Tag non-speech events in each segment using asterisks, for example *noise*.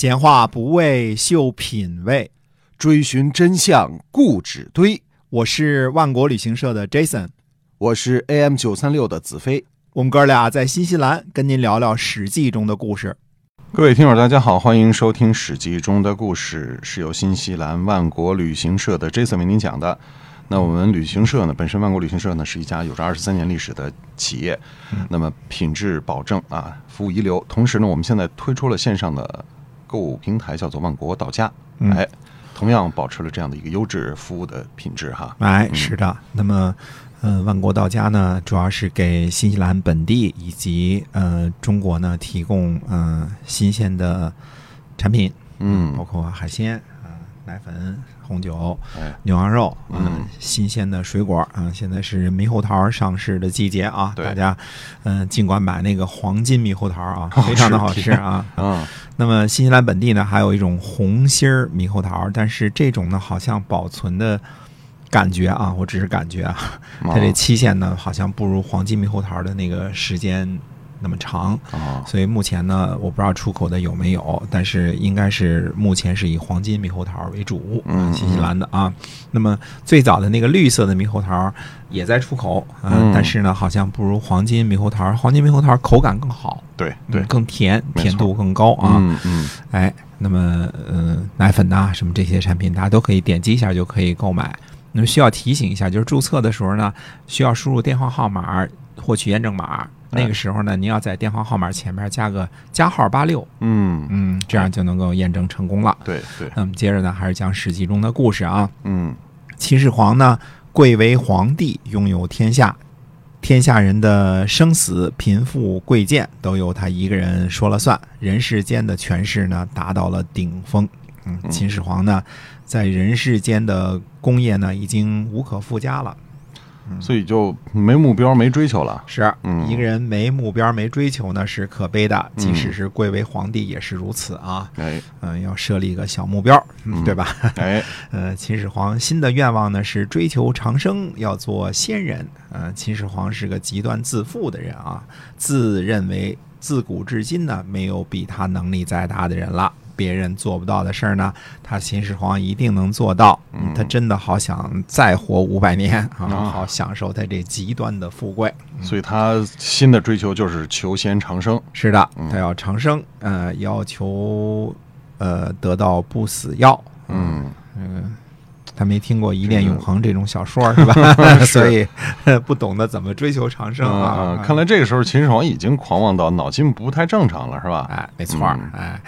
闲话不为秀品味，追寻真相固执堆。我是万国旅行社的 Jason，我是 AM 九三六的子飞。我们哥俩在新西兰跟您聊聊《史记》中的故事。各位听友，大家好，欢迎收听《史记》中的故事，是由新西兰万国旅行社的 Jason 为您讲的。那我们旅行社呢，本身万国旅行社呢是一家有着二十三年历史的企业，那么品质保证啊，服务一流。同时呢，我们现在推出了线上的购物平台，叫做万国到家，哎，同样保持了这样的一个优质服务的品质哈。哎，是的。那么，呃，万国到家呢，主要是给新西兰本地以及呃中国呢提供呃新鲜的产品，嗯。包括海鲜啊、奶粉、红酒、哎。牛羊肉，嗯嗯，新鲜的水果啊，现在是猕猴桃上市的季节啊，大家嗯、尽管买那个黄金猕猴桃啊，*laughs* 非常的好吃啊。嗯。那么新西兰本地呢，还有一种红心儿猕猴桃，但是这种呢，好像保存的感觉啊，我只是感觉啊，它这期限呢，好像不如黄金猕猴桃的那个时间那么长。啊所以目前呢，我不知道出口的有没有，但是应该是目前是以黄金猕猴桃为主，嗯新西兰的啊。那么最早的那个绿色的猕猴桃也在出口，啊嗯但是呢，好像不如黄金猕猴桃，黄金猕猴桃口感更好，对对嗯，更甜，甜度更高啊。嗯嗯哎，那么呃，奶粉呐、什么这些产品，大家都可以点击一下就可以购买。那么需要提醒一下，就是注册的时候呢，需要输入电话号码获取验证码。那个时候呢，您要在电话号码前面加个加号八六，嗯，嗯，这样就能够验证成功了。对对，那么接着呢，还是讲《史记》中的故事啊。嗯秦始皇呢，贵为皇帝，拥有天下，天下人的生死、贫富、贵贱都由他一个人说了算，人世间的权势呢达到了顶峰。嗯，嗯秦始皇呢，在人世间的功业呢已经无可复加了。所以就没目标没追求了。是，嗯一个人没目标、没追求呢是可悲的，即嗯使是贵为皇帝也是如此啊。哎嗯、要设立一个小目标，对吧？哎，*laughs* 呃，秦始皇新的愿望呢是追求长生，要做仙人。呃，秦始皇是个极端自负的人啊，自认为自古至今呢没有比他能力再大的人了。别人做不到的事儿呢，他秦始皇一定能做到。嗯他真的好想再活五百年啊，啊好享受他这极端的富贵。所以他新的追求就是求仙长生。是的嗯，他要长生，呃，要求呃得到不死药。嗯，嗯，他没听过《一念永恒》这种小说是吧？*laughs* 所以不懂得怎么追求长生嗯啊嗯。看来这个时候秦始皇已经狂妄到脑筋不太正常了，是吧？哎，没错哎，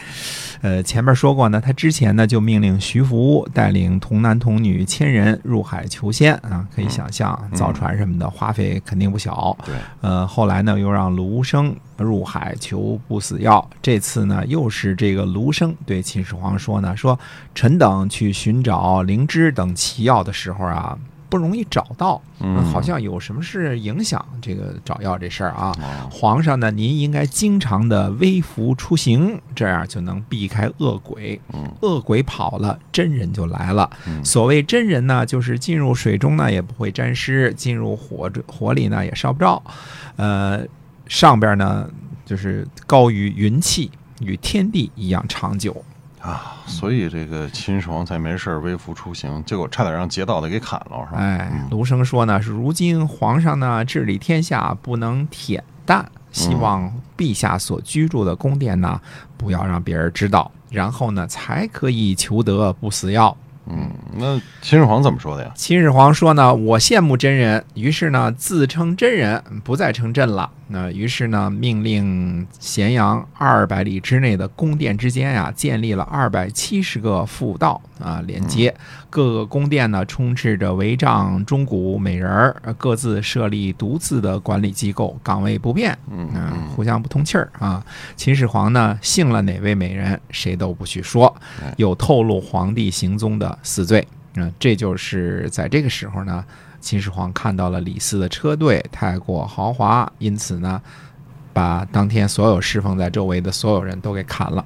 呃，前面说过呢，他之前呢就命令徐福带领童男童女千人入海求仙啊，可以想象嗯造船什么的花费肯定不小。对，呃，后来呢又让卢生入海求不死药，这次呢又是这个卢生对秦始皇说呢，说臣等去寻找灵芝等奇药的时候啊。不容易找到，嗯好像有什么事影响这个找药这事儿啊？哦皇上呢，您应该经常的微服出行，这样就能避开恶鬼。嗯恶鬼跑了，真人就来了。嗯所谓真人呢，就是进入水中呢也不会沾湿，进入火火里呢也烧不着。呃，上边呢就是高于云气，与天地一样长久。啊，所以这个秦始皇才没事微服出行，结果差点让劫道的给砍了，是吧？哎嗯，卢生说呢，是如今皇上呢治理天下不能恬淡，希望陛下所居住的宫殿呢不要让别人知道，然后呢才可以求得不死药。嗯，那秦始皇怎么说的呀？秦始皇说呢，我羡慕真人，于是呢自称真人，不再称朕了。那于是呢，命令咸阳二百里之内的宫殿之间呀、建立了二百七十个辅道啊，连接各个宫殿呢，充斥着帷帐、钟鼓、美人儿，呃各自设立独自的管理机构，岗位不变，嗯互相不通气儿啊。秦始皇呢，姓了哪位美人，谁都不许说哎，有透露皇帝行踪的死罪。嗯，这就是在这个时候呢，秦始皇看到了李斯的车队太过豪华，因此呢，把当天所有侍奉在周围的所有人都给砍了。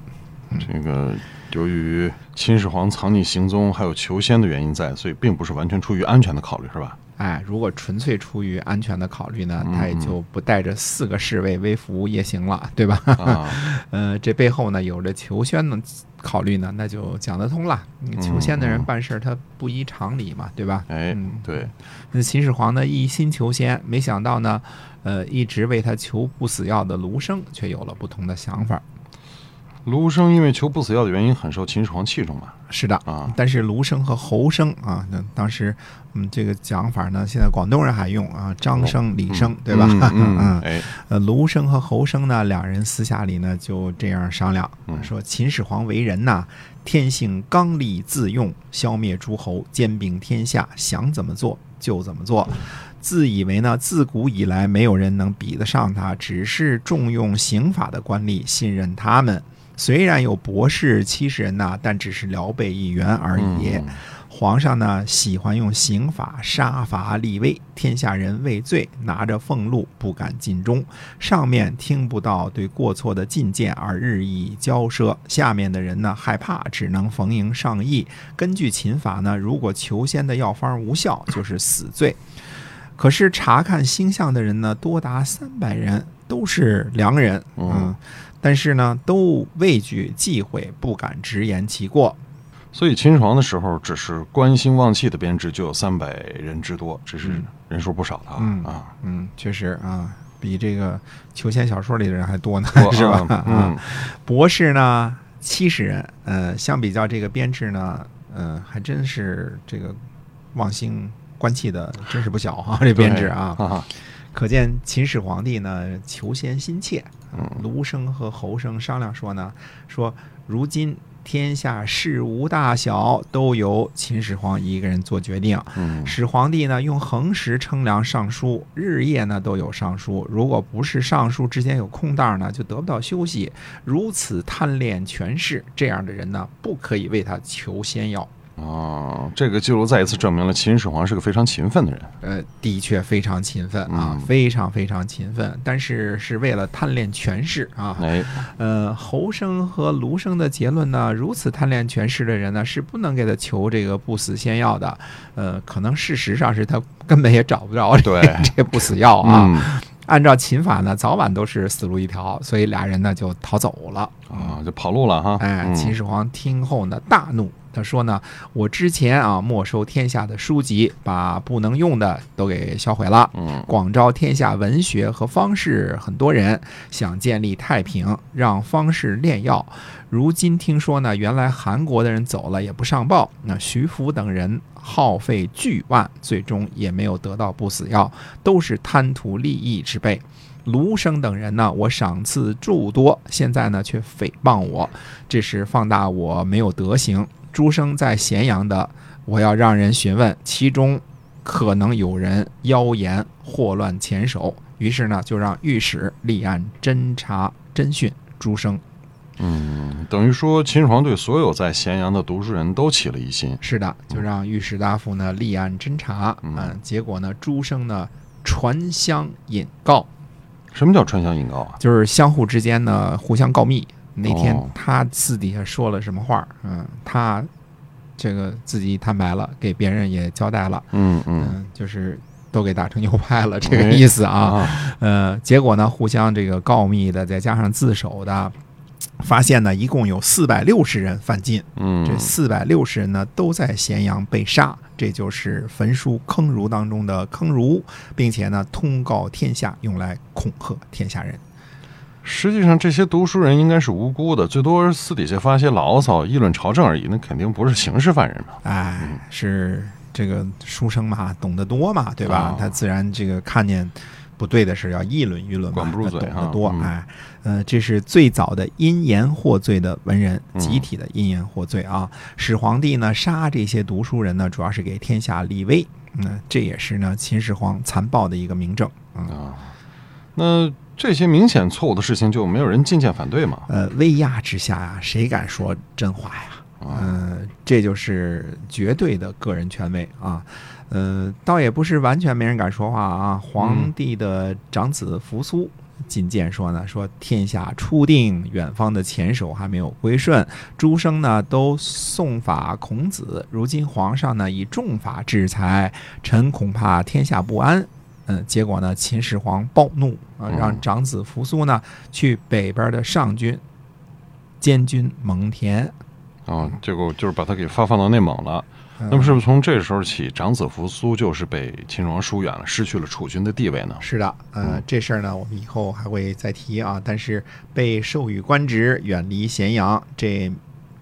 这个由于秦始皇藏匿行踪，还有求仙的原因在，所以并不是完全出于安全的考虑，是吧？哎，如果纯粹出于安全的考虑呢，嗯他也就不带着四个侍卫微服夜行了，对吧？啊，*laughs* 呃，这背后呢有着求仙的考虑呢，那就讲得通了。求仙的人办事儿他不依常理嘛，对吧？哎嗯，对，那秦始皇呢一心求仙，没想到呢，呃，一直为他求不死药的卢生却有了不同的想法。卢生因为求不死药的原因，很受秦始皇器重嘛。是的，啊，但是卢生和侯生啊，那当时嗯这个讲法呢，现在广东人还用啊，张生、李生，对吧？嗯 *laughs* 嗯，哎，呃，卢生和侯生呢，两人私下里呢就这样商量，嗯说秦始皇为人呐，天性刚戾自用，消灭诸侯，兼并天下，想怎么做就怎么做。自以为呢，自古以来没有人能比得上他，只是重用刑法的官吏，信任他们。虽然有博士七十人呐，但只是辽备一员而已。嗯皇上呢喜欢用刑法杀伐立威，天下人畏罪，拿着俸禄不敢尽忠，上面听不到对过错的进谏而日益骄奢，下面的人呢害怕，只能逢迎上议。根据秦法呢，如果求仙的药方无效，就是死罪。可是查看星象的人呢，多达三百人，都是良人，嗯嗯，但是呢，都畏惧忌讳，不敢直言其过。所以秦始皇的时候，只是观星望气的编制就有三百人之多，这是人数不少的啊、嗯啊，嗯，确实啊，比这个求仙小说里的人还多呢，是吧？啊嗯，博士呢七十人，呃，相比较这个编制呢，呃，还真是这个望星观气的，真是不小啊，*laughs* 这编制啊，可见秦始皇帝呢求仙心切。嗯卢生和侯生商量说呢，说如今天下事无大小都由秦始皇一个人做决定，嗯始皇帝呢用恒时称量上书，日夜呢都有上书。如果不是上书之间有空档呢，就得不到休息。如此贪恋权势，这样的人呢，不可以为他求仙药。啊，这个记录再一次证明了秦始皇是个非常勤奋的人。呃，的确非常勤奋啊，嗯非常非常勤奋，但是是为了贪恋权势啊。哎，呃，侯生和卢生的结论呢，如此贪恋权势的人呢，是不能给他求这个不死仙药的。呃，可能事实上是他根本也找不着这对 *laughs* 这不死药啊。嗯按照秦法呢，早晚都是死路一条，所以俩人呢就逃走了。啊，就跑路了哈。哎，嗯秦始皇听后呢大怒，他说呢，我之前啊没收天下的书籍，把不能用的都给销毁了。嗯广招天下文学和方士很多人，想建立太平，让方士炼药。如今听说呢，原来韩国的人走了也不上报，那徐福等人耗费巨万，最终也没有得到不死药，都是贪图利益之辈。卢生等人呢，我赏赐诸多，现在呢却诽谤我，这是放大我没有德行。诸生在咸阳的，我要让人询问，其中可能有人妖言祸乱前手，于是呢，就让御史立案侦查侦讯诸生。嗯，等于说秦始皇对所有在咸阳的读书人都起了疑心。是的，就让御史大夫呢立案侦查。嗯嗯，结果呢，诸生呢传相引告，什么叫传相引告啊？就是相互之间呢互相告密。那天哦他私底下说了什么话？嗯，他这个自己坦白了，给别人也交代了。嗯嗯嗯，就是都给打成右派了，*laughs* 这个意思啊。啊，呃，结果呢，互相这个告密的，再加上自首的，发现呢，一共有四百六十人犯禁。嗯，这四百六十人呢，都在咸阳被杀，这就是焚书坑儒当中的坑儒，并且呢，通告天下，用来恐吓天下人。实际上这些读书人应该是无辜的，最多私底下发些牢骚、议论朝政而已，那肯定不是刑事犯人嘛。哎，是这个书生嘛，懂得多嘛，对吧？哦他自然这个看见不对的事要议论议论嘛，管不住嘴他懂得多。嗯哎，呃，这是最早的因言获罪的文人，嗯集体的因言获罪啊。始皇帝呢杀这些读书人呢，主要是给天下立威。嗯，这也是呢秦始皇残暴的一个明证。嗯，啊，那这些明显错误的事情就没有人进谏反对嘛？呃，威压之下呀，谁敢说真话呀？啊，嗯，这就是绝对的个人权威啊。呃，倒也不是完全没人敢说话啊。皇帝的长子扶苏进谏说呢，说天下初定，远方的前手还没有归顺，诸生呢都送法孔子，如今皇上呢以重法制裁，臣恐怕天下不安。嗯，结果呢，秦始皇暴怒啊，嗯让长子扶苏呢去北边的上军监军蒙恬。啊，结果就是把他给发放到内蒙了。嗯那么是不是从这时候起，长子扶苏就是被秦始皇疏远了，失去了储君的地位呢？是的，呃嗯，这事儿呢，我们以后还会再提啊。但是被授予官职，远离咸阳，这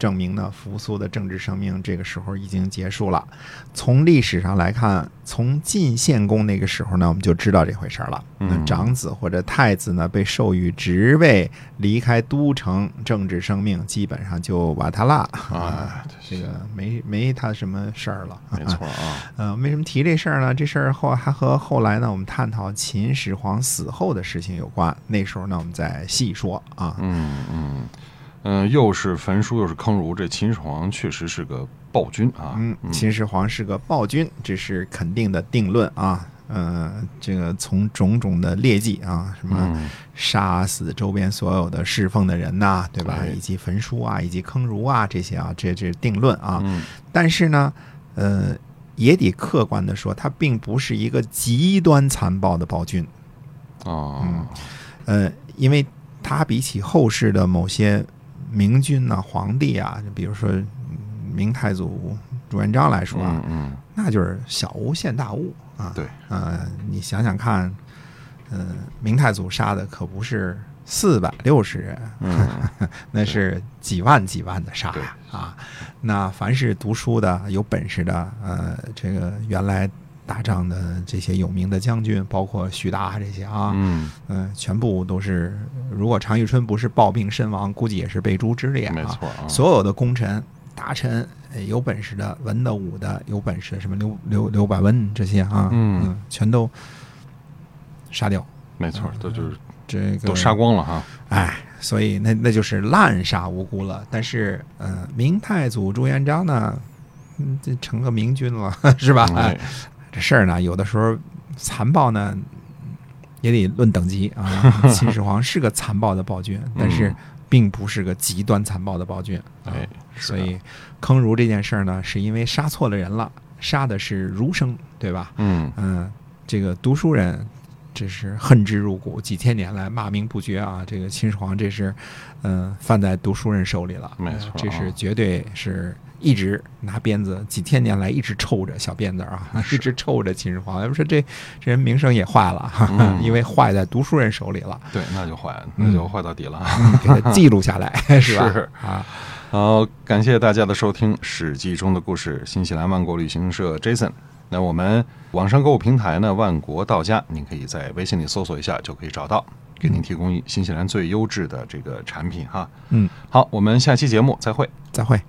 证明呢，扶苏的政治生命这个时候已经结束了。从历史上来看，从晋献公那个时候呢，我们就知道这回事儿了。那嗯长子或者太子呢，被授予职位，离开都城，政治生命基本上就瓦特了啊，这个没没他什么事儿了。没错啊，呃，为什么提这事儿呢？这事儿后还和后来呢，我们探讨秦始皇死后的事情有关。那时候呢，我们再细说啊。嗯嗯嗯，又是焚书又是坑儒，这秦始皇确实是个暴君啊。嗯，秦始皇是个暴君，这是肯定的定论啊。呃，这个从种种的劣迹啊，什么嗯杀死周边所有的侍奉的人呐、对吧？以及焚书啊，以及坑儒啊，这些啊，这这是定论啊。嗯但是呢，呃，也得客观的说，他并不是一个极端残暴的暴君。啊呃，因为他比起后世的某些明君呐、皇帝啊，就比如说嗯明太祖朱元璋来说啊，嗯嗯，那就是小巫见大巫啊。对，呃，你想想看，呃，明太祖杀的可不是四百六十人，嗯 *laughs* 那是几万几万的杀对呀啊！那凡是读书的、有本事的，呃，这个原来打仗的这些有名的将军，包括徐达这些啊，嗯，嗯、全部都是，如果常遇春不是暴病身亡，估计也是被诛之列啊。没错啊。所有的功臣、大臣，呃有本事的、文的、武的，有本事的，什么刘刘刘百温这些啊，嗯全都杀掉。没错，这就是这个都杀光了哈。哎，所以那那就是滥杀无辜了。但是，呃，明太祖朱元璋呢，嗯，这成个明君了，*laughs* 是吧？哎，这事儿呢，有的时候残暴呢，也得论等级啊。*laughs* 秦始皇是个残暴的暴君，但是嗯并不是个极端残暴的暴君。啊哎，所以坑儒这件事儿呢，是因为杀错了人了，杀的是儒生，对吧？嗯嗯，这个读书人，这是恨之入骨，几千年来骂名不绝啊。这个秦始皇，这是，嗯、犯在读书人手里了。没错这是啊绝对是一直拿鞭子，几千年来一直抽着小辫子啊，*laughs* 一直抽着秦始皇。要不说这这人名声也坏了，*laughs* 因为坏在读书人手里了，对，那就坏，嗯那就坏到底了。给他记录下来，*laughs* 是吧？是啊，好，感谢大家的收听，《史记》中的故事，新西兰万国旅行社 Jason。那我们网上购物平台呢，万国到家，您可以在微信里搜索一下就可以找到，给您提供新西兰最优质的这个产品哈。嗯，好，我们下期节目再会。再会。